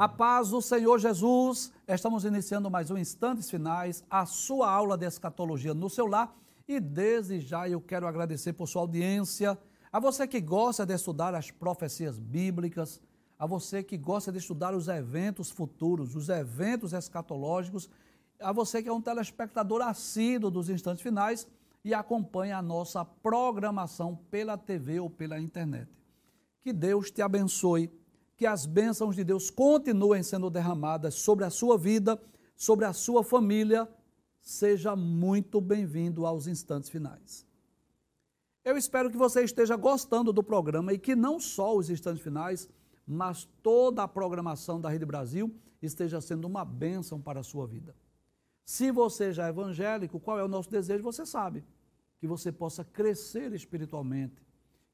A paz do Senhor Jesus. Estamos iniciando mais um Instantes Finais, a sua aula de escatologia no seu lar. E desde já eu quero agradecer por sua audiência, a você que gosta de estudar as profecias bíblicas, a você que gosta de estudar os eventos futuros, os eventos escatológicos, a você que é um telespectador assíduo dos Instantes Finais e acompanha a nossa programação pela TV ou pela internet. Que Deus te abençoe que as bênçãos de Deus continuem sendo derramadas sobre a sua vida, sobre a sua família. Seja muito bem-vindo aos instantes finais. Eu espero que você esteja gostando do programa e que não só os instantes finais, mas toda a programação da Rede Brasil esteja sendo uma bênção para a sua vida. Se você já é evangélico, qual é o nosso desejo? Você sabe. Que você possa crescer espiritualmente,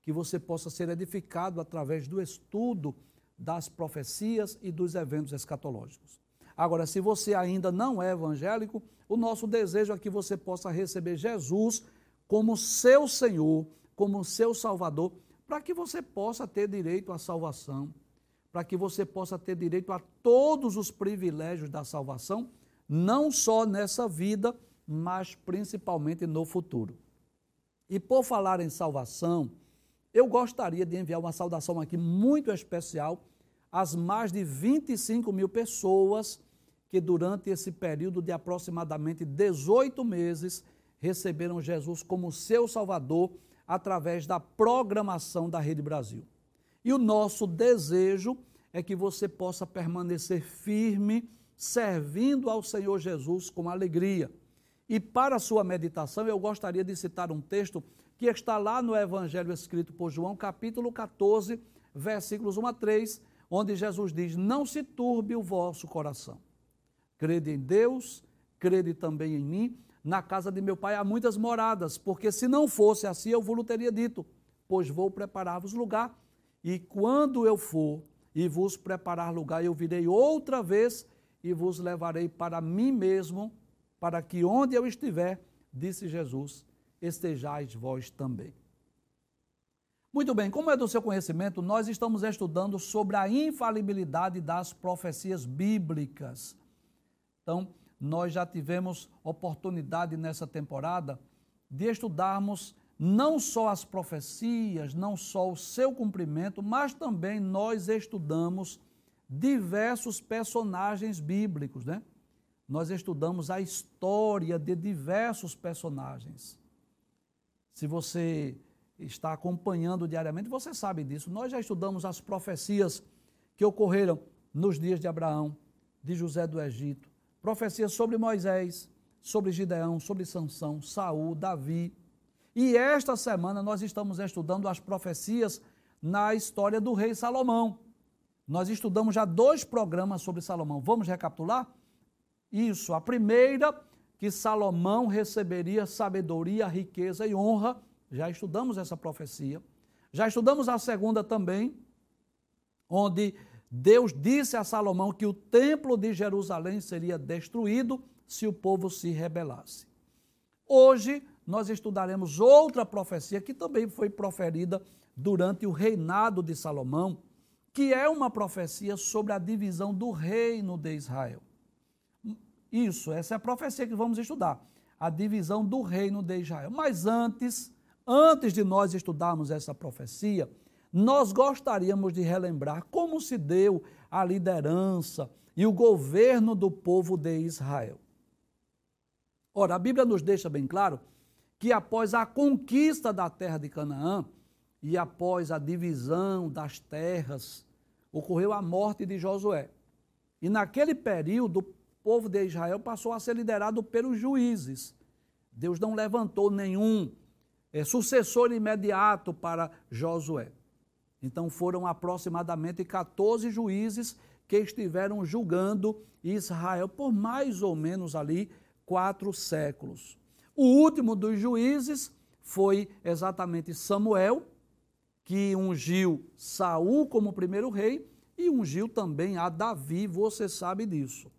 que você possa ser edificado através do estudo das profecias e dos eventos escatológicos. Agora, se você ainda não é evangélico, o nosso desejo é que você possa receber Jesus como seu Senhor, como seu Salvador, para que você possa ter direito à salvação, para que você possa ter direito a todos os privilégios da salvação, não só nessa vida, mas principalmente no futuro. E por falar em salvação, eu gostaria de enviar uma saudação aqui muito especial às mais de 25 mil pessoas que, durante esse período de aproximadamente 18 meses, receberam Jesus como seu Salvador através da programação da Rede Brasil. E o nosso desejo é que você possa permanecer firme, servindo ao Senhor Jesus com alegria. E para a sua meditação, eu gostaria de citar um texto que está lá no Evangelho escrito por João, capítulo 14, versículos 1 a 3, onde Jesus diz: Não se turbe o vosso coração. Crede em Deus, crede também em mim. Na casa de meu pai há muitas moradas, porque se não fosse assim, eu vos teria dito, pois vou preparar-vos lugar. E quando eu for e vos preparar lugar, eu virei outra vez e vos levarei para mim mesmo, para que onde eu estiver, disse Jesus, estejais vós também. Muito bem, como é do seu conhecimento, nós estamos estudando sobre a infalibilidade das profecias bíblicas. Então, nós já tivemos oportunidade nessa temporada de estudarmos não só as profecias, não só o seu cumprimento, mas também nós estudamos diversos personagens bíblicos, né? Nós estudamos a história de diversos personagens. Se você está acompanhando diariamente, você sabe disso. Nós já estudamos as profecias que ocorreram nos dias de Abraão, de José do Egito, profecias sobre Moisés, sobre Gideão, sobre Sansão, Saul, Davi. E esta semana nós estamos estudando as profecias na história do rei Salomão. Nós estudamos já dois programas sobre Salomão. Vamos recapitular? Isso, a primeira que Salomão receberia sabedoria, riqueza e honra. Já estudamos essa profecia. Já estudamos a segunda também, onde Deus disse a Salomão que o templo de Jerusalém seria destruído se o povo se rebelasse. Hoje nós estudaremos outra profecia que também foi proferida durante o reinado de Salomão, que é uma profecia sobre a divisão do reino de Israel. Isso, essa é a profecia que vamos estudar. A divisão do reino de Israel. Mas antes, antes de nós estudarmos essa profecia, nós gostaríamos de relembrar como se deu a liderança e o governo do povo de Israel. Ora, a Bíblia nos deixa bem claro que após a conquista da terra de Canaã e após a divisão das terras, ocorreu a morte de Josué. E naquele período, povo de Israel passou a ser liderado pelos juízes. Deus não levantou nenhum é, sucessor imediato para Josué. Então foram aproximadamente 14 juízes que estiveram julgando Israel por mais ou menos ali quatro séculos. O último dos juízes foi exatamente Samuel, que ungiu Saul como primeiro rei e ungiu também a Davi, você sabe disso.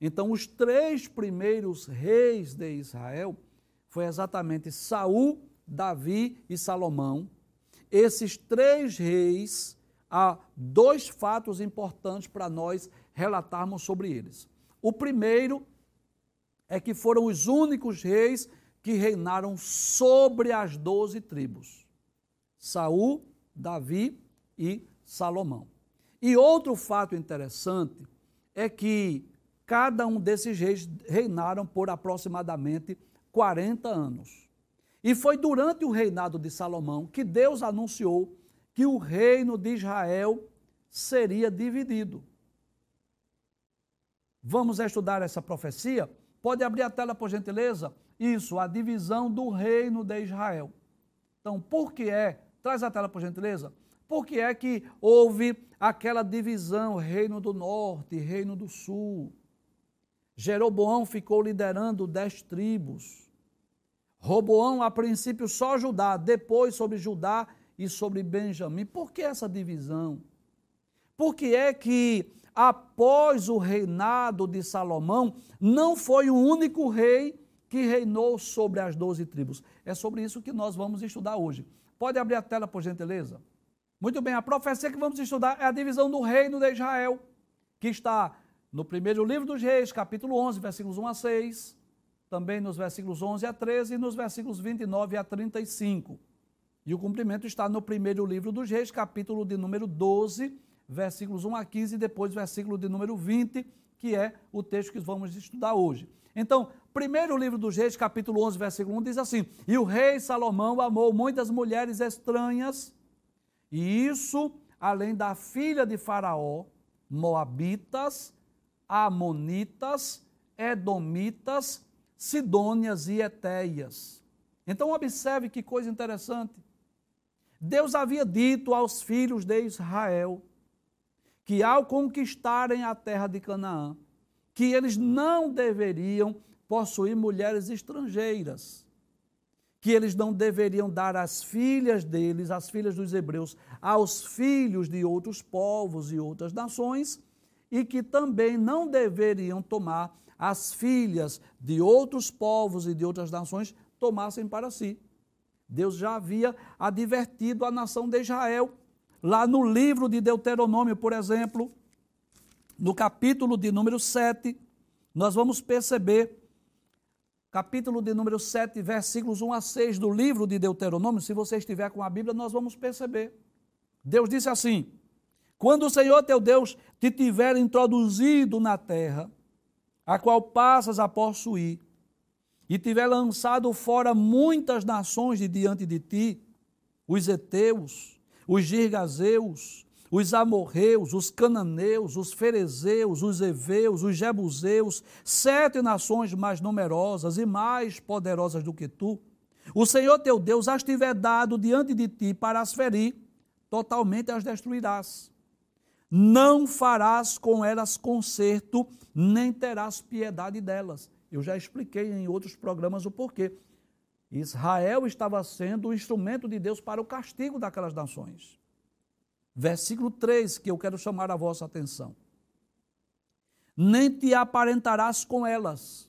Então, os três primeiros reis de Israel foi exatamente Saul, Davi e Salomão. Esses três reis há dois fatos importantes para nós relatarmos sobre eles. O primeiro é que foram os únicos reis que reinaram sobre as doze tribos: Saul, Davi e Salomão. E outro fato interessante é que cada um desses reis reinaram por aproximadamente 40 anos. E foi durante o reinado de Salomão que Deus anunciou que o reino de Israel seria dividido. Vamos estudar essa profecia? Pode abrir a tela, por gentileza? Isso, a divisão do reino de Israel. Então, por que é? Traz a tela, por gentileza. Por que é que houve aquela divisão, reino do norte, reino do sul? Jeroboão ficou liderando dez tribos. Roboão, a princípio, só Judá, depois sobre Judá e sobre Benjamim. Por que essa divisão? Por que é que, após o reinado de Salomão, não foi o único rei que reinou sobre as doze tribos? É sobre isso que nós vamos estudar hoje. Pode abrir a tela, por gentileza? Muito bem, a profecia que vamos estudar é a divisão do reino de Israel, que está no primeiro livro dos Reis, capítulo 11, versículos 1 a 6, também nos versículos 11 a 13 e nos versículos 29 a 35. E o cumprimento está no primeiro livro dos Reis, capítulo de número 12, versículos 1 a 15, e depois versículo de número 20, que é o texto que vamos estudar hoje. Então, primeiro livro dos Reis, capítulo 11, versículo 1, diz assim: E o rei Salomão amou muitas mulheres estranhas, e isso além da filha de Faraó, Moabitas, Amonitas, Edomitas, Sidônias e Etéias. Então, observe que coisa interessante. Deus havia dito aos filhos de Israel que ao conquistarem a terra de Canaã, que eles não deveriam possuir mulheres estrangeiras, que eles não deveriam dar as filhas deles, as filhas dos hebreus, aos filhos de outros povos e outras nações, e que também não deveriam tomar as filhas de outros povos e de outras nações tomassem para si. Deus já havia advertido a nação de Israel. Lá no livro de Deuteronômio, por exemplo, no capítulo de número 7, nós vamos perceber, capítulo de número 7, versículos 1 a 6 do livro de Deuteronômio, se você estiver com a Bíblia, nós vamos perceber. Deus disse assim: Quando o Senhor teu Deus te tiver introduzido na terra, a qual passas a possuir, e tiver lançado fora muitas nações de diante de ti, os heteus, os girgazeus, os amorreus, os cananeus, os ferezeus, os heveus, os jebuseus, sete nações mais numerosas e mais poderosas do que tu, o Senhor teu Deus as tiver dado diante de ti para as ferir, totalmente as destruirás. Não farás com elas conserto, nem terás piedade delas. Eu já expliquei em outros programas o porquê. Israel estava sendo o instrumento de Deus para o castigo daquelas nações. Versículo 3, que eu quero chamar a vossa atenção. Nem te aparentarás com elas,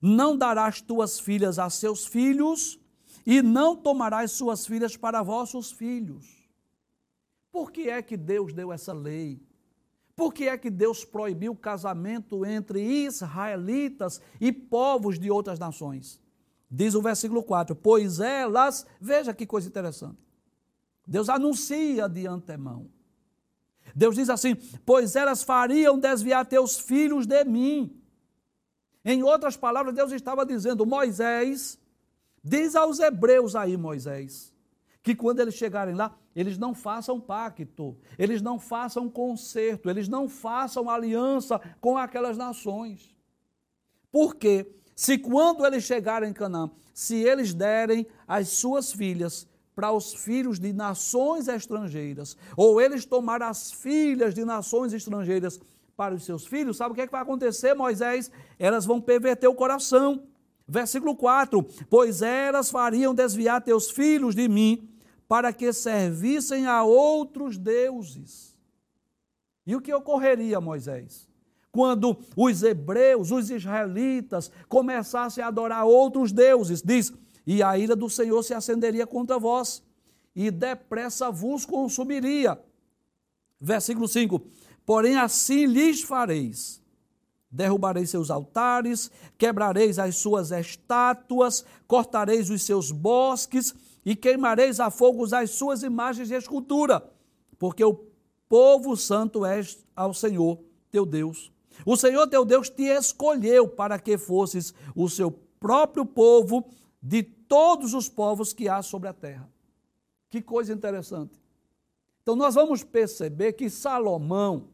não darás tuas filhas a seus filhos, e não tomarás suas filhas para vossos filhos. Por que é que Deus deu essa lei? Por que é que Deus proibiu o casamento entre israelitas e povos de outras nações? Diz o versículo 4: Pois elas, veja que coisa interessante. Deus anuncia de antemão. Deus diz assim: Pois elas fariam desviar teus filhos de mim. Em outras palavras, Deus estava dizendo: Moisés, diz aos hebreus aí, Moisés, que quando eles chegarem lá, eles não façam pacto, eles não façam concerto, eles não façam aliança com aquelas nações. Porque se quando eles chegarem em Canaã, se eles derem as suas filhas para os filhos de nações estrangeiras, ou eles tomarem as filhas de nações estrangeiras para os seus filhos, sabe o que, é que vai acontecer, Moisés? Elas vão perverter o coração. Versículo 4: Pois elas fariam desviar teus filhos de mim, para que servissem a outros deuses. E o que ocorreria, Moisés? Quando os hebreus, os israelitas, começassem a adorar outros deuses, diz: E a ira do Senhor se acenderia contra vós, e depressa vos consumiria, Versículo 5: Porém, assim lhes fareis: derrubareis seus altares, quebrareis as suas estátuas, cortareis os seus bosques e queimareis a fogo as suas imagens de escultura, porque o povo santo és ao Senhor teu Deus. O Senhor teu Deus te escolheu para que fosses o seu próprio povo de todos os povos que há sobre a terra. Que coisa interessante. Então nós vamos perceber que Salomão,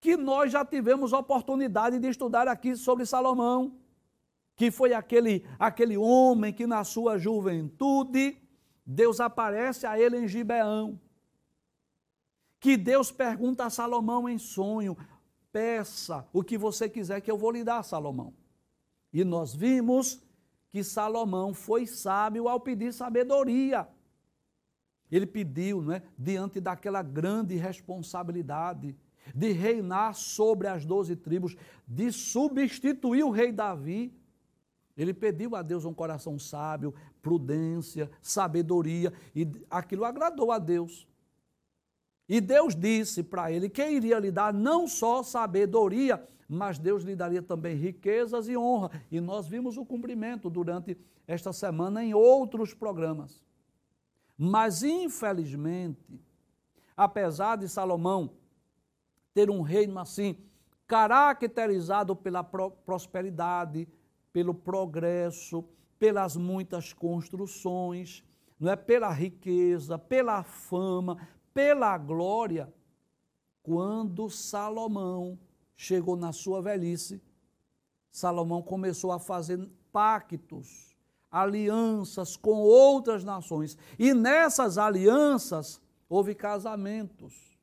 que nós já tivemos oportunidade de estudar aqui sobre Salomão, que foi aquele, aquele homem que na sua juventude Deus aparece a ele em Gibeão. Que Deus pergunta a Salomão em sonho: peça o que você quiser que eu vou lhe dar, Salomão. E nós vimos que Salomão foi sábio ao pedir sabedoria. Ele pediu, né, diante daquela grande responsabilidade de reinar sobre as doze tribos, de substituir o rei Davi. Ele pediu a Deus um coração sábio, prudência, sabedoria, e aquilo agradou a Deus. E Deus disse para ele que iria lhe dar não só sabedoria, mas Deus lhe daria também riquezas e honra. E nós vimos o cumprimento durante esta semana em outros programas. Mas, infelizmente, apesar de Salomão ter um reino assim, caracterizado pela prosperidade, pelo progresso, pelas muitas construções, não é pela riqueza, pela fama, pela glória, quando Salomão chegou na sua velhice, Salomão começou a fazer pactos alianças com outras nações. E nessas alianças houve casamentos.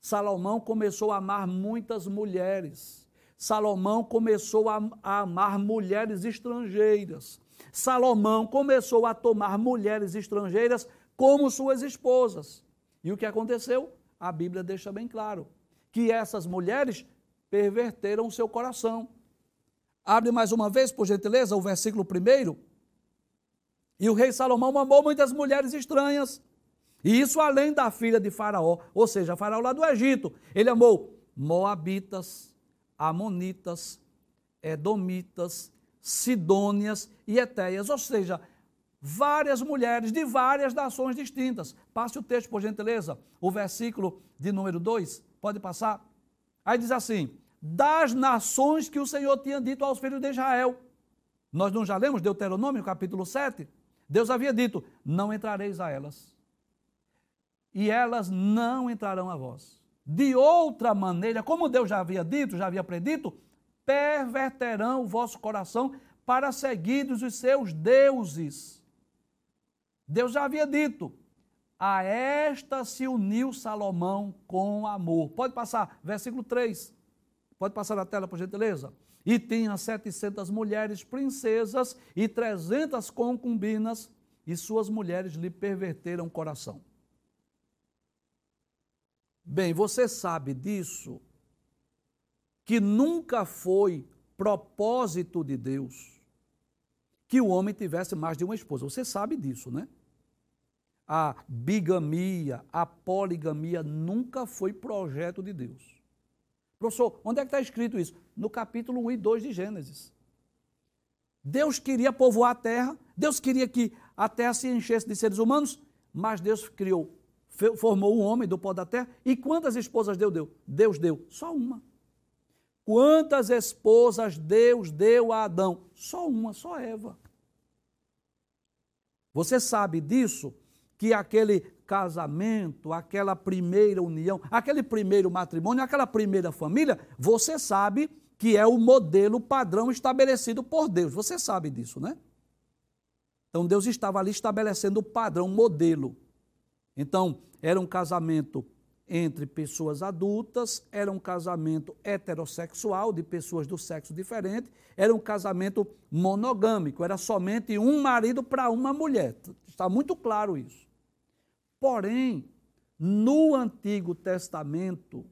Salomão começou a amar muitas mulheres. Salomão começou a, a amar mulheres estrangeiras. Salomão começou a tomar mulheres estrangeiras como suas esposas. E o que aconteceu? A Bíblia deixa bem claro que essas mulheres perverteram o seu coração. Abre mais uma vez, por gentileza, o versículo primeiro. E o rei Salomão amou muitas mulheres estranhas. E isso além da filha de Faraó, ou seja, Faraó lá do Egito. Ele amou Moabitas, Amonitas, Edomitas, Sidônias e Etéias, ou seja, várias mulheres de várias nações distintas. Passe o texto, por gentileza, o versículo de número 2, pode passar? Aí diz assim: das nações que o Senhor tinha dito aos filhos de Israel. Nós não já lemos Deuteronômio, capítulo 7? Deus havia dito: não entrareis a elas, e elas não entrarão a vós. De outra maneira, como Deus já havia dito, já havia predito, perverterão o vosso coração para seguidos os seus deuses. Deus já havia dito: a esta se uniu Salomão com amor. Pode passar, versículo 3. Pode passar na tela, por gentileza e tinha setecentas mulheres princesas e trezentas concubinas, e suas mulheres lhe perverteram o coração. Bem, você sabe disso, que nunca foi propósito de Deus que o homem tivesse mais de uma esposa. Você sabe disso, né? A bigamia, a poligamia nunca foi projeto de Deus. Professor, onde é que está escrito isso? No capítulo 1 e 2 de Gênesis. Deus queria povoar a terra, Deus queria que a terra se enchesse de seres humanos, mas Deus criou, formou um homem do pó da terra. E quantas esposas Deus deu? Deus deu só uma. Quantas esposas Deus deu a Adão? Só uma, só Eva. Você sabe disso? Que aquele casamento, aquela primeira união, aquele primeiro matrimônio, aquela primeira família, você sabe que é o modelo padrão estabelecido por Deus. Você sabe disso, né? Então Deus estava ali estabelecendo o padrão, o modelo. Então, era um casamento entre pessoas adultas, era um casamento heterossexual, de pessoas do sexo diferente, era um casamento monogâmico, era somente um marido para uma mulher. Está muito claro isso. Porém, no Antigo Testamento,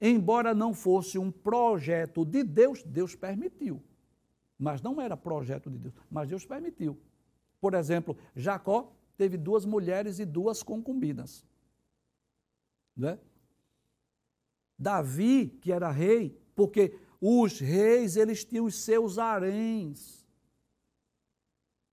embora não fosse um projeto de Deus, Deus permitiu. Mas não era projeto de Deus, mas Deus permitiu. Por exemplo, Jacó teve duas mulheres e duas concubinas. Né? Davi, que era rei, porque os reis eles tinham os seus haréns.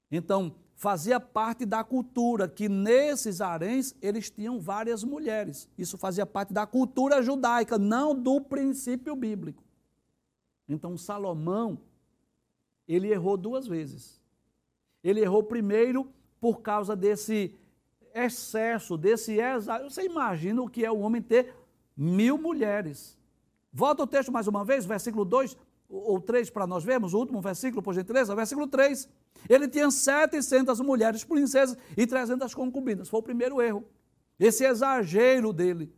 Então, fazia parte da cultura que nesses haréns eles tinham várias mulheres. Isso fazia parte da cultura judaica, não do princípio bíblico. Então, Salomão, ele errou duas vezes. Ele errou primeiro por causa desse excesso, desse exagero. Você imagina o que é o homem ter mil mulheres. Volta o texto mais uma vez, versículo 2 ou 3 para nós vermos, o último versículo, por gentileza, versículo 3. Ele tinha 700 mulheres princesas e 300 concubinas. Foi o primeiro erro. Esse exagero dele.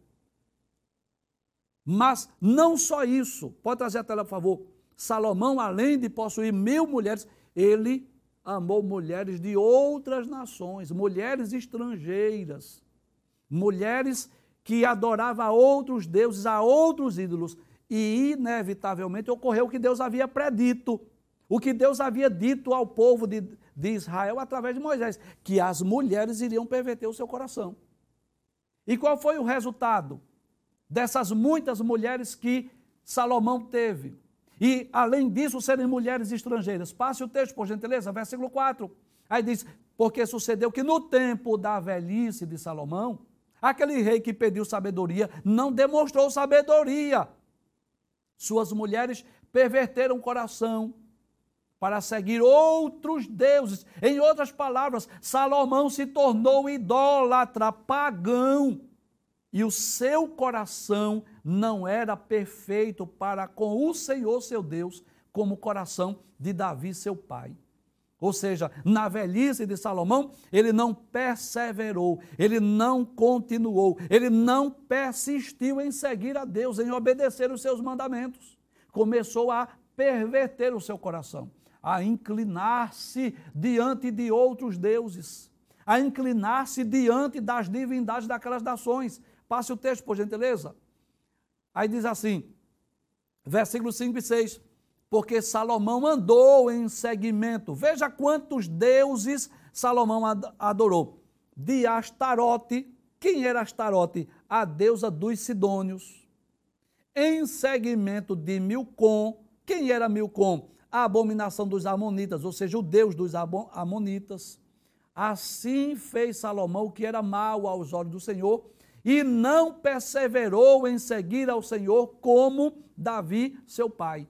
Mas não só isso. Pode trazer a tela, por favor. Salomão, além de possuir mil mulheres, ele amou mulheres de outras nações, mulheres estrangeiras, mulheres que adoravam a outros deuses, a outros ídolos. E, inevitavelmente, ocorreu o que Deus havia predito, o que Deus havia dito ao povo de, de Israel através de Moisés, que as mulheres iriam perverter o seu coração. E qual foi o resultado dessas muitas mulheres que Salomão teve? E, além disso, serem mulheres estrangeiras. Passe o texto, por gentileza, versículo 4. Aí diz: Porque sucedeu que no tempo da velhice de Salomão, Aquele rei que pediu sabedoria não demonstrou sabedoria. Suas mulheres perverteram o coração para seguir outros deuses. Em outras palavras, Salomão se tornou idólatra, pagão. E o seu coração não era perfeito para com o Senhor seu Deus, como o coração de Davi, seu pai. Ou seja, na velhice de Salomão, ele não perseverou, ele não continuou, ele não persistiu em seguir a Deus, em obedecer os seus mandamentos. Começou a perverter o seu coração, a inclinar-se diante de outros deuses, a inclinar-se diante das divindades daquelas nações. Passe o texto, por gentileza. Aí diz assim, versículos 5 e 6 porque Salomão andou em seguimento. Veja quantos deuses Salomão adorou. De Astarote, quem era Astarote? A deusa dos Sidônios. Em seguimento de Milcom, quem era Milcom? A abominação dos Amonitas, ou seja, o deus dos Amonitas. Assim fez Salomão o que era mal aos olhos do Senhor e não perseverou em seguir ao Senhor como Davi, seu pai.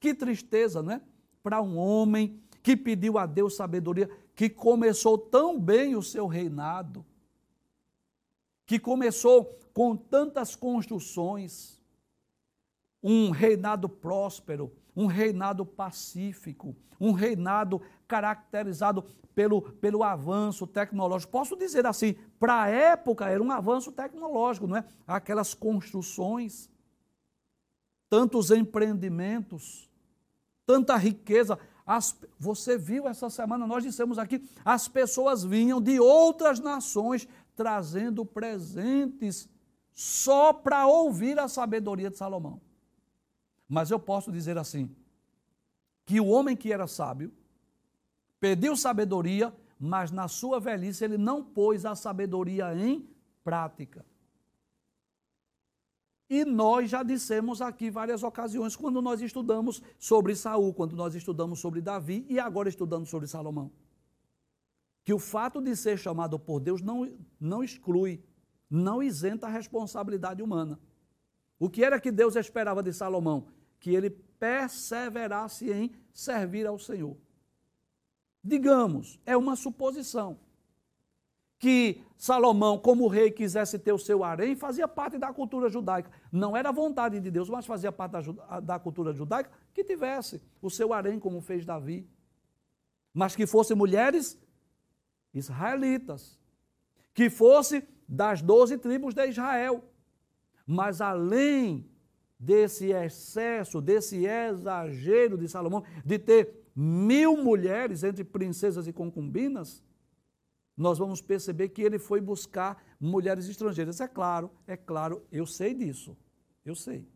Que tristeza, não é? Para um homem que pediu a Deus sabedoria, que começou tão bem o seu reinado, que começou com tantas construções, um reinado próspero, um reinado pacífico, um reinado caracterizado pelo, pelo avanço tecnológico. Posso dizer assim, para a época era um avanço tecnológico, não é? Aquelas construções, tantos empreendimentos, tanta riqueza. As, você viu essa semana, nós dissemos aqui, as pessoas vinham de outras nações trazendo presentes só para ouvir a sabedoria de Salomão. Mas eu posso dizer assim: que o homem que era sábio pediu sabedoria, mas na sua velhice ele não pôs a sabedoria em prática. E nós já dissemos aqui várias ocasiões, quando nós estudamos sobre Saul, quando nós estudamos sobre Davi e agora estudando sobre Salomão. Que o fato de ser chamado por Deus não, não exclui, não isenta a responsabilidade humana. O que era que Deus esperava de Salomão? Que ele perseverasse em servir ao Senhor. Digamos, é uma suposição que Salomão, como rei, quisesse ter o seu harém, fazia parte da cultura judaica. Não era vontade de Deus, mas fazia parte da, da cultura judaica que tivesse o seu harém, como fez Davi. Mas que fossem mulheres israelitas, que fosse das doze tribos de Israel. Mas além desse excesso, desse exagero de Salomão, de ter mil mulheres entre princesas e concubinas, nós vamos perceber que ele foi buscar mulheres estrangeiras. É claro, é claro, eu sei disso. Eu sei.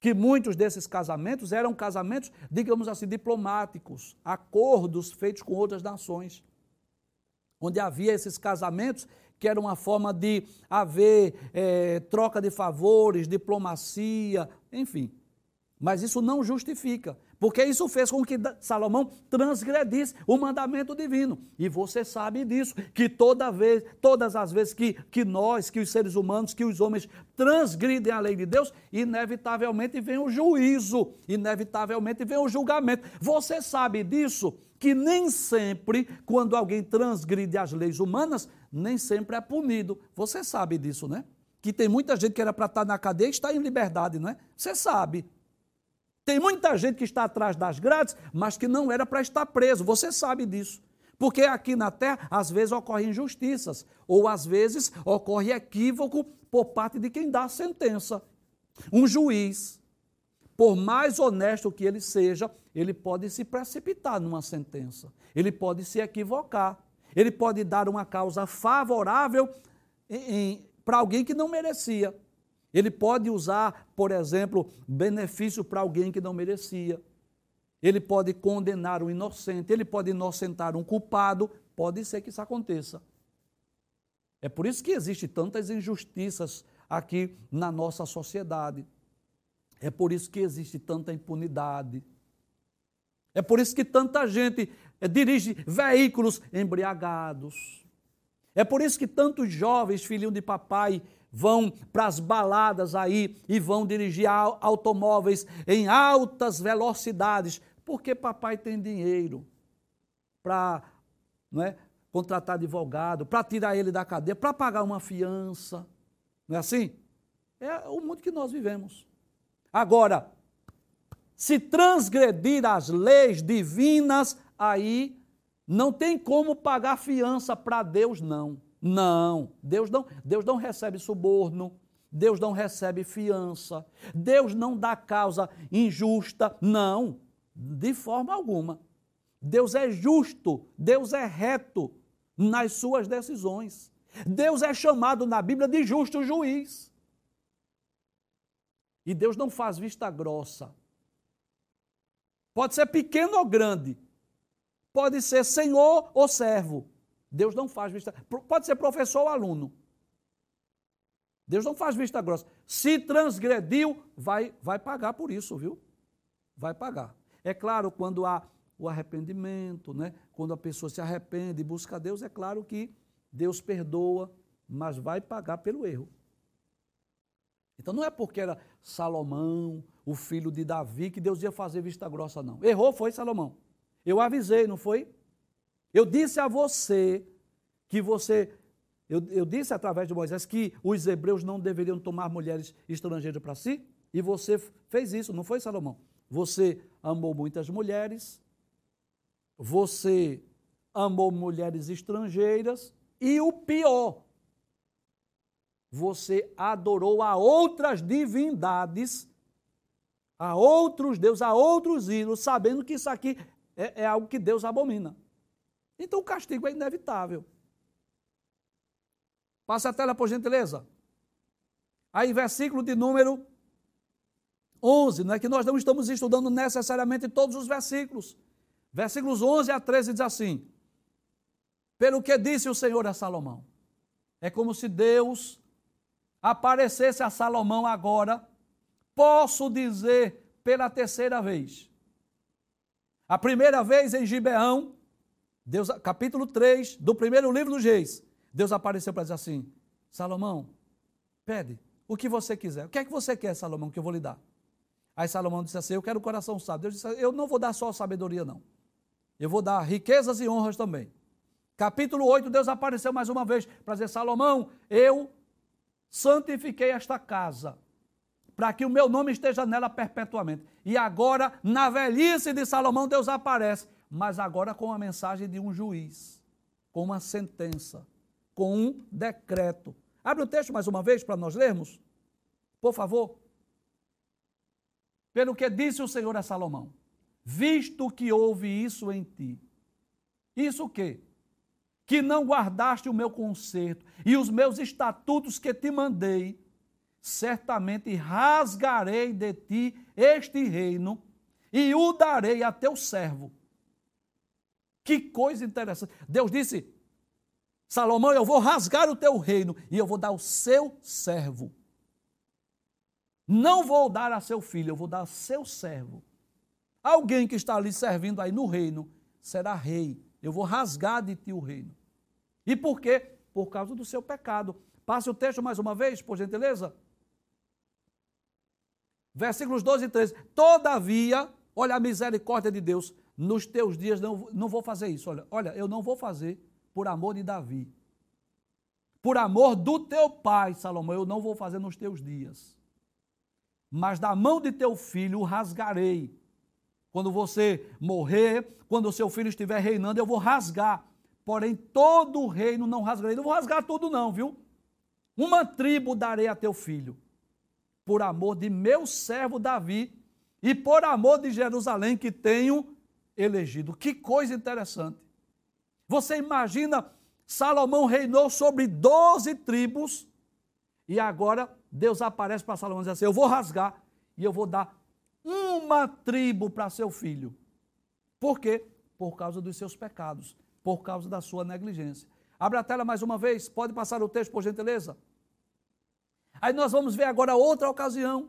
Que muitos desses casamentos eram casamentos, digamos assim, diplomáticos, acordos feitos com outras nações. Onde havia esses casamentos que era uma forma de haver é, troca de favores, diplomacia, enfim. Mas isso não justifica, porque isso fez com que Salomão transgredisse o mandamento divino. E você sabe disso, que toda vez, todas as vezes que, que nós, que os seres humanos, que os homens transgridem a lei de Deus, inevitavelmente vem o juízo, inevitavelmente vem o julgamento. Você sabe disso? Que nem sempre, quando alguém transgride as leis humanas, nem sempre é punido. Você sabe disso, né? Que tem muita gente que era para estar na cadeia e está em liberdade, não é? Você sabe. Tem muita gente que está atrás das grades, mas que não era para estar preso. Você sabe disso. Porque aqui na terra, às vezes ocorrem injustiças, ou às vezes ocorre equívoco por parte de quem dá a sentença. Um juiz, por mais honesto que ele seja, ele pode se precipitar numa sentença, ele pode se equivocar, ele pode dar uma causa favorável para alguém que não merecia. Ele pode usar, por exemplo, benefício para alguém que não merecia. Ele pode condenar um inocente, ele pode inocentar um culpado, pode ser que isso aconteça. É por isso que existem tantas injustiças aqui na nossa sociedade. É por isso que existe tanta impunidade. É por isso que tanta gente eh, dirige veículos embriagados. É por isso que tantos jovens, filhinhos de papai, vão para as baladas aí e vão dirigir automóveis em altas velocidades, porque papai tem dinheiro para é, contratar advogado, para tirar ele da cadeia, para pagar uma fiança. Não é assim? É o mundo que nós vivemos. Agora, se transgredir as leis divinas, aí não tem como pagar fiança para Deus, não. Não, Deus não, Deus não recebe suborno, Deus não recebe fiança, Deus não dá causa injusta, não, de forma alguma. Deus é justo, Deus é reto nas suas decisões. Deus é chamado na Bíblia de justo juiz. E Deus não faz vista grossa. Pode ser pequeno ou grande, pode ser senhor ou servo. Deus não faz vista. Pode ser professor ou aluno. Deus não faz vista grossa. Se transgrediu, vai, vai pagar por isso, viu? Vai pagar. É claro, quando há o arrependimento, né? quando a pessoa se arrepende e busca Deus, é claro que Deus perdoa, mas vai pagar pelo erro. Então não é porque era Salomão, o filho de Davi, que Deus ia fazer vista grossa, não. Errou foi Salomão. Eu avisei, não foi? Eu disse a você que você. Eu, eu disse através de Moisés que os hebreus não deveriam tomar mulheres estrangeiras para si, e você fez isso, não foi, Salomão? Você amou muitas mulheres, você amou mulheres estrangeiras, e o pior, você adorou a outras divindades, a outros deuses, a outros ídolos, sabendo que isso aqui é, é algo que Deus abomina. Então o castigo é inevitável. Passa a tela, por gentileza. Aí, versículo de número 11, não é que nós não estamos estudando necessariamente todos os versículos. Versículos 11 a 13 diz assim: Pelo que disse o Senhor a Salomão. É como se Deus aparecesse a Salomão agora, posso dizer pela terceira vez. A primeira vez em Gibeão, Deus, capítulo 3 do primeiro livro dos Reis, Deus apareceu para dizer assim: Salomão, pede o que você quiser. O que é que você quer, Salomão, que eu vou lhe dar? Aí Salomão disse assim: Eu quero o coração sábio. Deus disse: Eu não vou dar só sabedoria, não. Eu vou dar riquezas e honras também. Capítulo 8, Deus apareceu mais uma vez para dizer: Salomão, eu santifiquei esta casa, para que o meu nome esteja nela perpetuamente. E agora, na velhice de Salomão, Deus aparece mas agora com a mensagem de um juiz, com uma sentença, com um decreto. Abre o texto mais uma vez para nós lermos, por favor. Pelo que disse o Senhor a Salomão: Visto que houve isso em ti, isso o quê? Que não guardaste o meu conserto e os meus estatutos que te mandei, certamente rasgarei de ti este reino e o darei a teu servo que coisa interessante. Deus disse: Salomão, eu vou rasgar o teu reino e eu vou dar ao seu servo. Não vou dar a seu filho, eu vou dar ao seu servo. Alguém que está ali servindo aí no reino será rei. Eu vou rasgar de ti o reino. E por quê? Por causa do seu pecado. Passe o texto mais uma vez, por gentileza. Versículos 12 e 13. Todavia, olha a misericórdia de Deus, nos teus dias não, não vou fazer isso. Olha, olha, eu não vou fazer por amor de Davi. Por amor do teu pai, Salomão, eu não vou fazer nos teus dias. Mas da mão de teu filho o rasgarei. Quando você morrer, quando o seu filho estiver reinando, eu vou rasgar. Porém, todo o reino não rasgarei. Não vou rasgar tudo, não, viu? Uma tribo darei a teu filho, por amor de meu servo Davi e por amor de Jerusalém que tenho elegido. Que coisa interessante. Você imagina, Salomão reinou sobre 12 tribos e agora Deus aparece para Salomão e diz assim: Eu vou rasgar e eu vou dar uma tribo para seu filho. Por quê? Por causa dos seus pecados, por causa da sua negligência. Abre a tela mais uma vez, pode passar o texto, por gentileza. Aí nós vamos ver agora outra ocasião.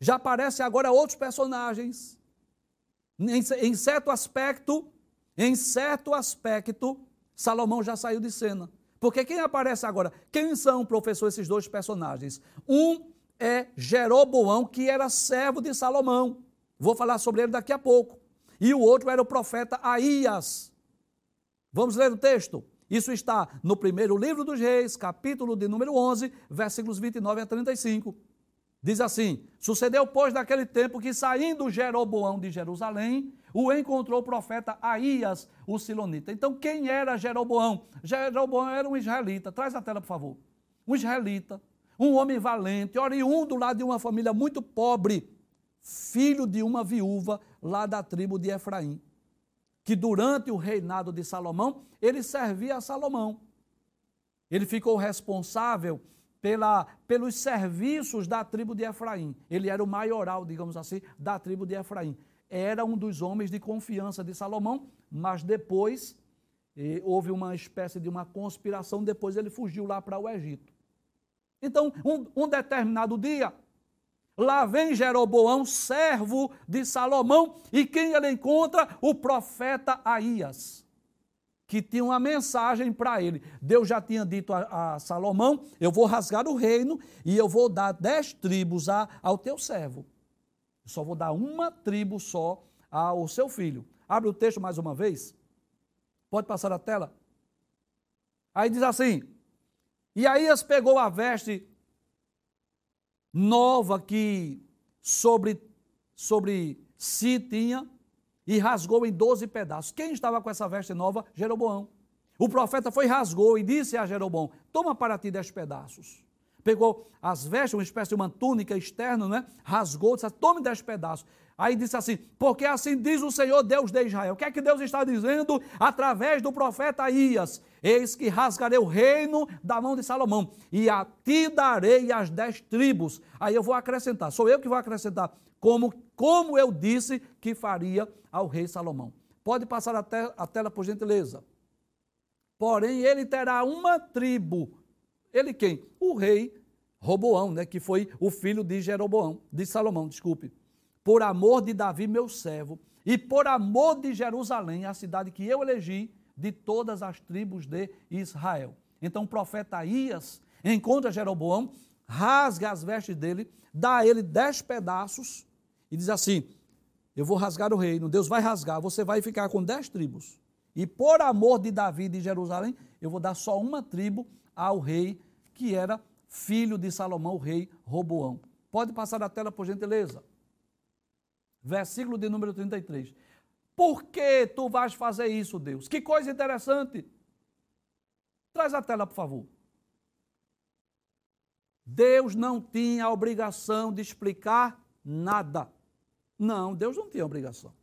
Já aparecem agora outros personagens. Em, certo aspecto, em certo aspecto, Salomão já saiu de cena. Porque quem aparece agora? Quem são, professor, esses dois personagens? Um é Jeroboão, que era servo de Salomão. Vou falar sobre ele daqui a pouco. E o outro era o profeta Aías. Vamos ler o texto? Isso está no primeiro livro dos Reis, capítulo de número 11, versículos 29 a 35. Diz assim: Sucedeu, pois, naquele tempo que, saindo Jeroboão de Jerusalém, o encontrou o profeta Aías, o Silonita. Então, quem era Jeroboão? Jeroboão era um israelita. Traz a tela, por favor. Um israelita, um homem valente, oriundo lá de uma família muito pobre, filho de uma viúva lá da tribo de Efraim que durante o reinado de Salomão, ele servia a Salomão. Ele ficou responsável pela, pelos serviços da tribo de Efraim. Ele era o maioral, digamos assim, da tribo de Efraim. Era um dos homens de confiança de Salomão, mas depois eh, houve uma espécie de uma conspiração, depois ele fugiu lá para o Egito. Então, um, um determinado dia, Lá vem Jeroboão, servo de Salomão, e quem ele encontra? O profeta Aías, que tinha uma mensagem para ele. Deus já tinha dito a, a, Salomão: Eu vou rasgar o reino e eu vou dar dez tribos a, ao teu servo. Eu só vou dar uma tribo só ao seu filho. Abre o texto mais uma vez. Pode passar a tela. Aí diz assim: E Aías pegou a veste nova que sobre, sobre si tinha e rasgou em doze pedaços. Quem estava com essa veste nova? Jeroboão. O profeta foi rasgou e disse a Jeroboão: Toma para ti dez pedaços. Pegou as vestes, uma espécie de uma túnica externa, né? rasgou, disse: Tome dez pedaços. Aí disse assim: Porque assim diz o Senhor Deus de Israel. O que é que Deus está dizendo através do profeta Ias? Eis que rasgarei o reino da mão de Salomão, e a ti darei as dez tribos. Aí eu vou acrescentar, sou eu que vou acrescentar, como, como eu disse que faria ao rei Salomão. Pode passar a, te, a tela, por gentileza. Porém, ele terá uma tribo. Ele quem? O rei Roboão, né, que foi o filho de Jeroboão, de Salomão, desculpe por amor de Davi, meu servo, e por amor de Jerusalém, a cidade que eu elegi de todas as tribos de Israel. Então o profeta Aías encontra Jeroboão, rasga as vestes dele, dá a ele dez pedaços e diz assim: Eu vou rasgar o reino, Deus vai rasgar, você vai ficar com dez tribos. E por amor de Davi de Jerusalém, eu vou dar só uma tribo ao rei que era filho de Salomão, o rei Roboão. Pode passar a tela, por gentileza versículo de número 33. Por que tu vais fazer isso, Deus? Que coisa interessante. Traz a tela, por favor. Deus não tinha a obrigação de explicar nada. Não, Deus não tinha obrigação.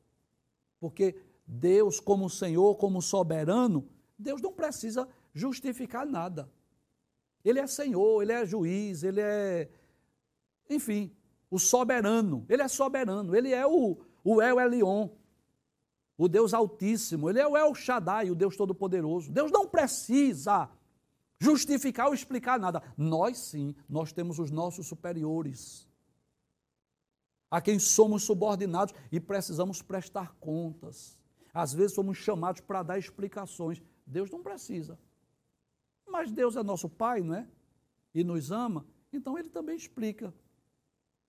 Porque Deus, como Senhor, como soberano, Deus não precisa justificar nada. Ele é Senhor, ele é juiz, ele é. Enfim, o soberano. Ele é soberano, ele é o, o El Elion, o Deus Altíssimo, ele é o El Shaddai, o Deus Todo-Poderoso. Deus não precisa justificar ou explicar nada. Nós sim, nós temos os nossos superiores, a quem somos subordinados e precisamos prestar contas. Às vezes somos chamados para dar explicações. Deus não precisa. Mas Deus é nosso Pai, não é? E nos ama, então ele também explica.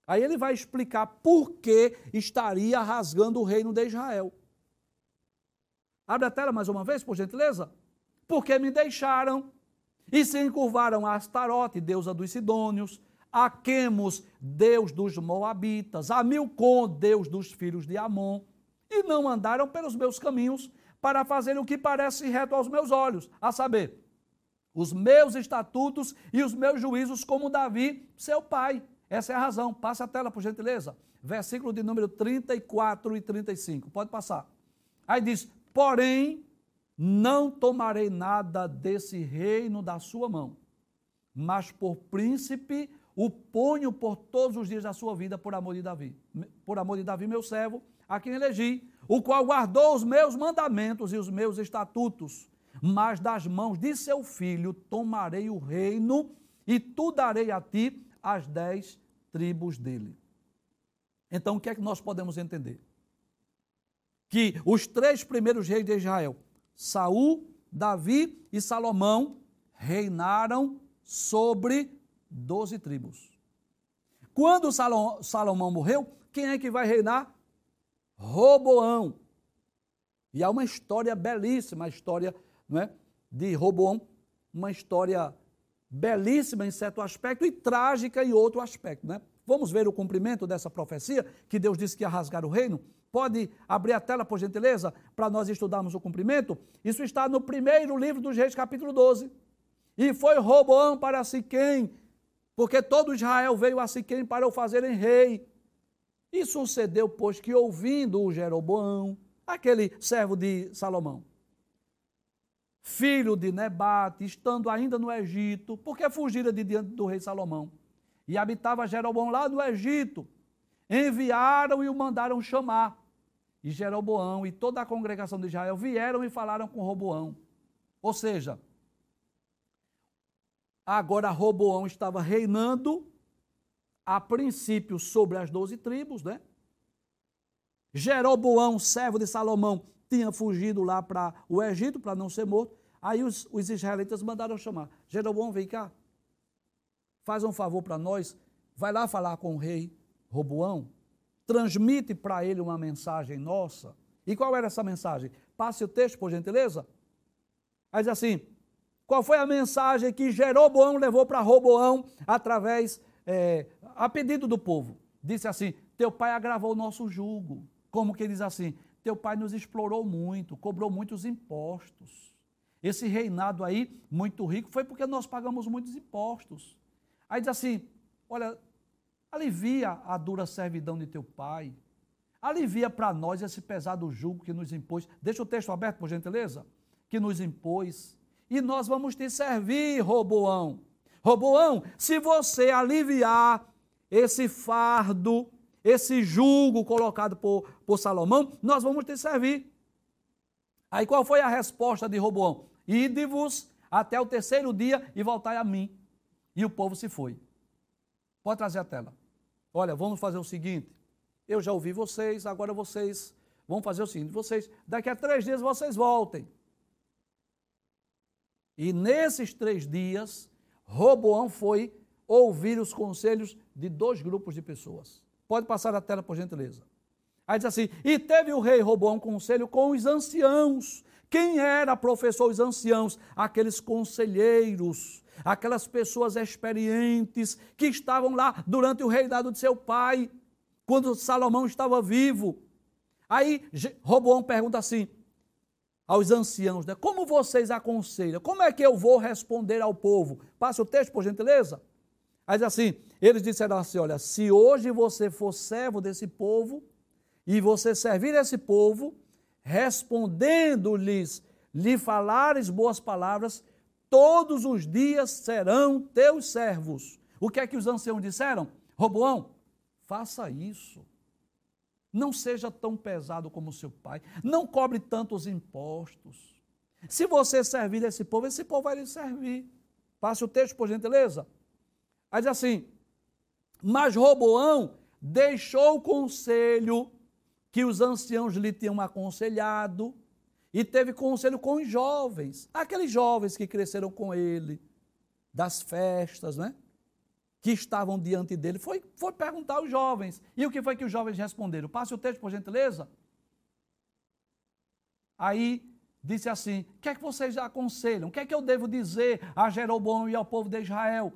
Aí ele vai explicar por que estaria rasgando o reino de Israel. Abre a tela mais uma vez, por gentileza. Porque me deixaram e se encurvaram a Astarote, deusa dos Sidônios, a Quemos, deus dos Moabitas, a Milcom, deus dos filhos de Amon, e não andaram pelos meus caminhos para fazer o que parece reto aos meus olhos, a saber, os meus estatutos e os meus juízos, como Davi, seu pai. Essa é a razão. Passa a tela, por gentileza. Versículo de número 34 e 35. Pode passar. Aí diz: Porém, não tomarei nada desse reino da sua mão, mas por príncipe o ponho por todos os dias da sua vida por amor de Davi. Por amor de Davi, meu servo, a quem elegi, o qual guardou os meus mandamentos e os meus estatutos. Mas das mãos de seu filho tomarei o reino e tu darei a ti as dez tribos dele. Então, o que é que nós podemos entender? Que os três primeiros reis de Israel Saul, Davi e Salomão reinaram sobre doze tribos. Quando Salomão morreu, quem é que vai reinar? Roboão. E há uma história belíssima, a história não é, de Roboão, uma história belíssima em certo aspecto e trágica em outro aspecto. Né? Vamos ver o cumprimento dessa profecia, que Deus disse que ia rasgar o reino? Pode abrir a tela, por gentileza, para nós estudarmos o cumprimento? Isso está no primeiro livro dos Reis, capítulo 12. E foi Roboão para Siquém, porque todo Israel veio a Siquém para o fazerem rei. E sucedeu, pois, que ouvindo o Jeroboão, aquele servo de Salomão, filho de Nebate, estando ainda no Egito, porque fugira de diante do rei Salomão, e habitava Jeroboão lá no Egito, enviaram e o mandaram chamar. E Jeroboão e toda a congregação de Israel vieram e falaram com Roboão. Ou seja, agora Roboão estava reinando, a princípio, sobre as doze tribos, né? Jeroboão, servo de Salomão, tinha fugido lá para o Egito para não ser morto. Aí os, os israelitas mandaram chamar: Jeroboão, vem cá, faz um favor para nós, vai lá falar com o rei Roboão transmite para ele uma mensagem nossa. E qual era essa mensagem? Passe o texto, por gentileza. Aí diz assim: qual foi a mensagem que Jeroboão levou para Roboão através, é, a pedido do povo? Disse assim: Teu pai agravou o nosso jugo. Como que diz assim? Teu pai nos explorou muito, cobrou muitos impostos. Esse reinado aí, muito rico, foi porque nós pagamos muitos impostos. Aí diz assim: Olha, Alivia a dura servidão de teu pai. Alivia para nós esse pesado jugo que nos impôs. Deixa o texto aberto, por gentileza. Que nos impôs. E nós vamos te servir, Roboão. Roboão, se você aliviar esse fardo, esse jugo colocado por, por Salomão, nós vamos te servir. Aí qual foi a resposta de Roboão? Ide-vos até o terceiro dia e voltai a mim. E o povo se foi. Pode trazer a tela. Olha, vamos fazer o seguinte. Eu já ouvi vocês, agora vocês vão fazer o seguinte: vocês, daqui a três dias vocês voltem. E nesses três dias, Roboão foi ouvir os conselhos de dois grupos de pessoas. Pode passar a tela, por gentileza. Aí diz assim: E teve o rei Roboão conselho com os anciãos. Quem era, professor, os anciãos? Aqueles conselheiros aquelas pessoas experientes que estavam lá durante o reinado de seu pai, quando Salomão estava vivo. Aí Roboão pergunta assim aos anciãos, né, como vocês aconselham? Como é que eu vou responder ao povo? Passe o texto, por gentileza. Aí diz assim, eles disseram assim, olha, se hoje você for servo desse povo, e você servir esse povo, respondendo-lhes, lhe falares boas palavras, todos os dias serão teus servos. O que é que os anciãos disseram? Roboão, faça isso. Não seja tão pesado como seu pai. Não cobre tantos impostos. Se você servir esse povo, esse povo vai lhe servir. Passe o texto, por gentileza. Aí diz assim: Mas Roboão deixou o conselho que os anciãos lhe tinham aconselhado e teve conselho com os jovens, aqueles jovens que cresceram com ele, das festas, né? Que estavam diante dele. Foi, foi perguntar aos jovens. E o que foi que os jovens responderam? Passe o texto, por gentileza. Aí disse assim: O que é que vocês aconselham? O que é que eu devo dizer a Jeroboão e ao povo de Israel?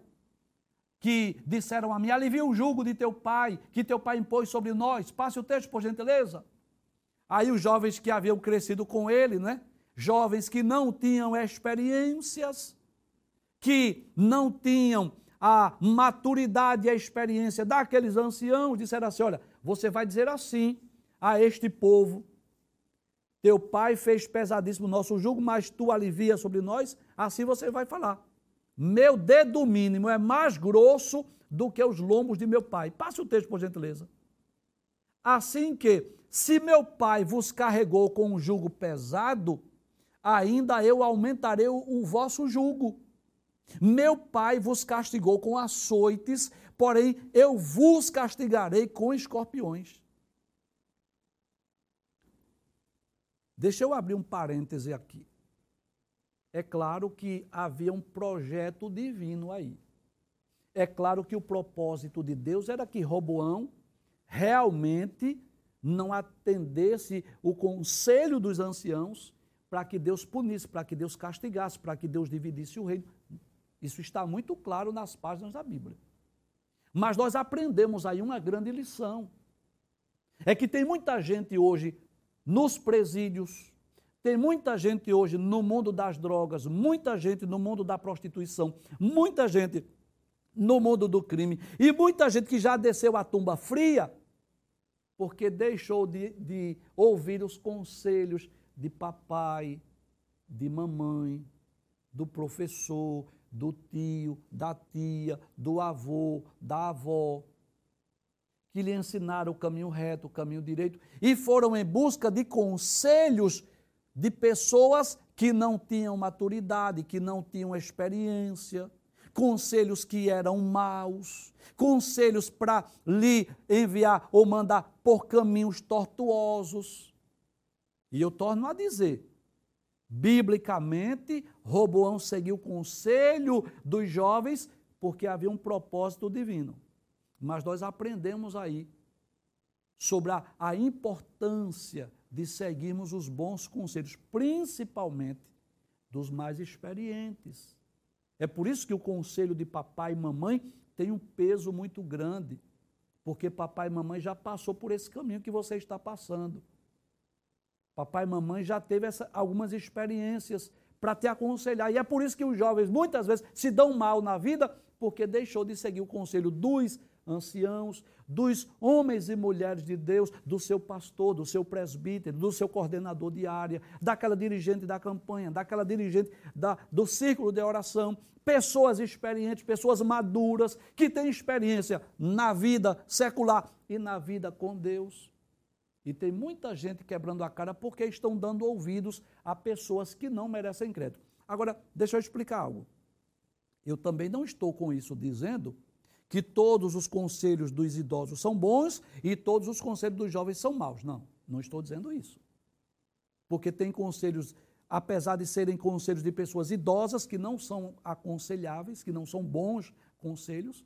Que disseram a mim: Alivia o jugo de teu pai, que teu pai impôs sobre nós. Passe o texto, por gentileza. Aí os jovens que haviam crescido com ele, né? Jovens que não tinham experiências, que não tinham a maturidade e a experiência daqueles anciãos, disseram assim: Olha, você vai dizer assim a este povo: Teu pai fez pesadíssimo o nosso jugo, mas tu alivia sobre nós, assim você vai falar. Meu dedo mínimo é mais grosso do que os lombos de meu pai. Passe o texto, por gentileza. Assim que se meu pai vos carregou com um jugo pesado, ainda eu aumentarei o, vosso jugo. Meu pai vos castigou com açoites, porém eu vos castigarei com escorpiões. Deixa eu abrir um parêntese aqui. É claro que havia um projeto divino aí. É claro que o propósito de Deus era que Roboão realmente não atendesse o conselho dos anciãos para que Deus punisse, para que Deus castigasse, para que Deus dividisse o reino. Isso está muito claro nas páginas da Bíblia. Mas nós aprendemos aí uma grande lição. É que tem muita gente hoje nos presídios, tem muita gente hoje no mundo das drogas, muita gente no mundo da prostituição, muita gente no mundo do crime e muita gente que já desceu a tumba fria porque deixou de, de ouvir os conselhos de papai, de mamãe, do professor, do tio, da tia, do avô, da avó, que lhe ensinaram o caminho reto, o caminho direito, e foram em busca de conselhos de pessoas que não tinham maturidade, que não tinham experiência, conselhos que eram maus, conselhos para lhe enviar ou mandar por caminhos tortuosos. E eu torno a dizer, biblicamente, Roboão seguiu o conselho dos jovens porque havia um propósito divino. Mas nós aprendemos aí sobre a, a importância de seguirmos os bons conselhos, principalmente dos mais experientes. É por isso que o conselho de papai e mamãe tem um peso muito grande, porque papai e mamãe já passou por esse caminho que você está passando. Papai e mamãe já teve essa, algumas experiências para te aconselhar. E é por isso que os jovens muitas vezes se dão mal na vida, porque deixou de seguir o conselho dos anciãos, dos homens e mulheres de Deus, do seu pastor, do seu presbítero, do seu coordenador de área, daquela dirigente da campanha, daquela dirigente da, do círculo de oração, pessoas experientes, pessoas maduras, que têm experiência na vida secular e na vida com Deus. E tem muita gente quebrando a cara porque estão dando ouvidos a pessoas que não merecem crédito. Agora, deixa eu explicar algo. Eu também não estou com isso dizendo que todos os conselhos dos idosos são bons e todos os conselhos dos jovens são maus. Não, não estou dizendo isso. Porque tem conselhos, apesar de serem conselhos de pessoas idosas, que não são aconselháveis, que não são bons conselhos,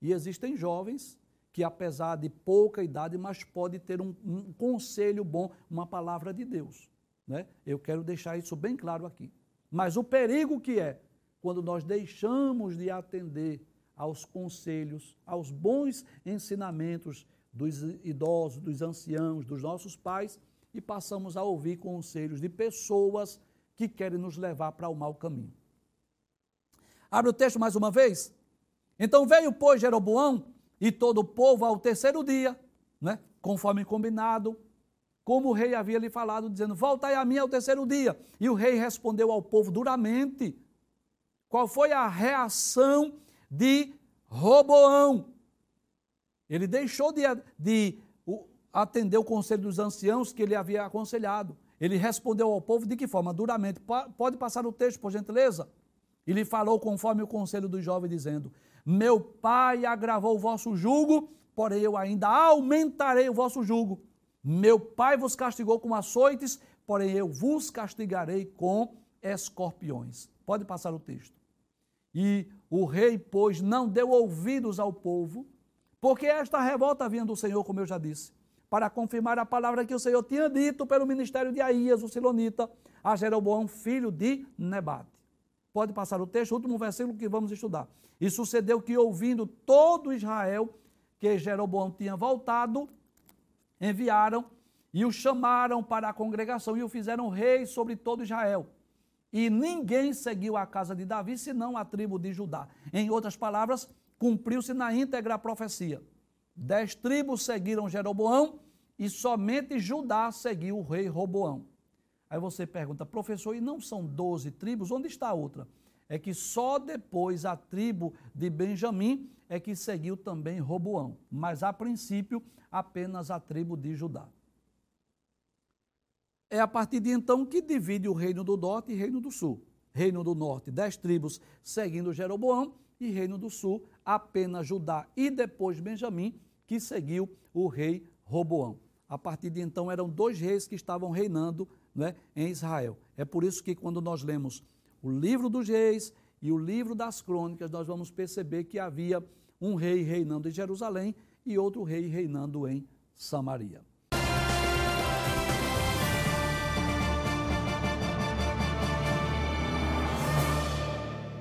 e existem jovens que, apesar de pouca idade, mas pode ter um, um conselho bom, uma palavra de Deus. Né? Eu quero deixar isso bem claro aqui. Mas o perigo que é quando nós deixamos de atender aos conselhos, aos bons ensinamentos dos idosos, dos anciãos, dos nossos pais e passamos a ouvir conselhos de pessoas que querem nos levar para o mau caminho. Abre o texto mais uma vez. Então veio, pois, Jeroboão e todo o povo ao terceiro dia, né, conforme combinado, como o rei havia lhe falado, dizendo: Voltai a mim ao terceiro dia. E o rei respondeu ao povo duramente. Qual foi a reação de Roboão. Ele deixou de, de atendeu o conselho dos anciãos que ele havia aconselhado. Ele respondeu ao povo de que forma? Duramente. Pode passar o texto, por gentileza? Ele falou conforme o conselho dos jovens, dizendo: Meu pai agravou o vosso jugo, porém eu ainda aumentarei o vosso jugo. Meu pai vos castigou com açoites, porém eu vos castigarei com escorpiões. Pode passar o texto. E o rei, pois, não deu ouvidos ao povo, porque esta revolta vinha do Senhor, como eu já disse, para confirmar a palavra que o Senhor tinha dito pelo ministério de Aías, o Silonita, a Jeroboão, filho de Nebate. Pode passar o texto, último versículo que vamos estudar. E sucedeu que, ouvindo todo Israel que Jeroboão tinha voltado, enviaram e o chamaram para a congregação e o fizeram rei sobre todo Israel. E ninguém seguiu a casa de Davi, senão a tribo de Judá. Em outras palavras, cumpriu-se na íntegra a profecia. Dez tribos seguiram Jeroboão e somente Judá seguiu o rei Roboão. Aí você pergunta, professor, e não são doze tribos? Onde está a outra? É que só depois a tribo de Benjamim é que seguiu também Roboão. Mas a princípio, apenas a tribo de Judá. É a partir de então que divide o reino do norte e reino do sul. Reino do norte, dez tribos seguindo Jeroboão, e reino do sul, apenas Judá e depois Benjamim, que seguiu o rei Roboão. A partir de então eram dois reis que estavam reinando né, em Israel. É por isso que quando nós lemos o livro dos reis e o livro das crônicas, nós vamos perceber que havia um rei reinando em Jerusalém e outro rei reinando em Samaria.